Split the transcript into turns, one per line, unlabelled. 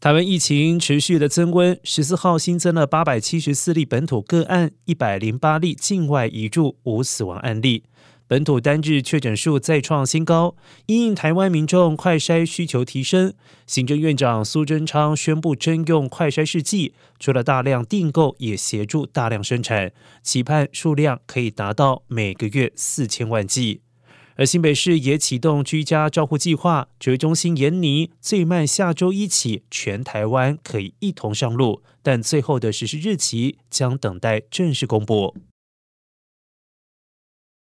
台湾疫情持续的增温，十四号新增了八百七十四例本土个案，一百零八例境外移入，无死亡案例。本土单日确诊数再创新高，因应台湾民众快筛需求提升，行政院长苏贞昌宣布征用快筛试剂，除了大量订购，也协助大量生产，期盼数量可以达到每个月四千万剂。而新北市也启动居家照护计划，指挥中心研拟最慢下周一起，全台湾可以一同上路，但最后的实施日期将等待正式公布。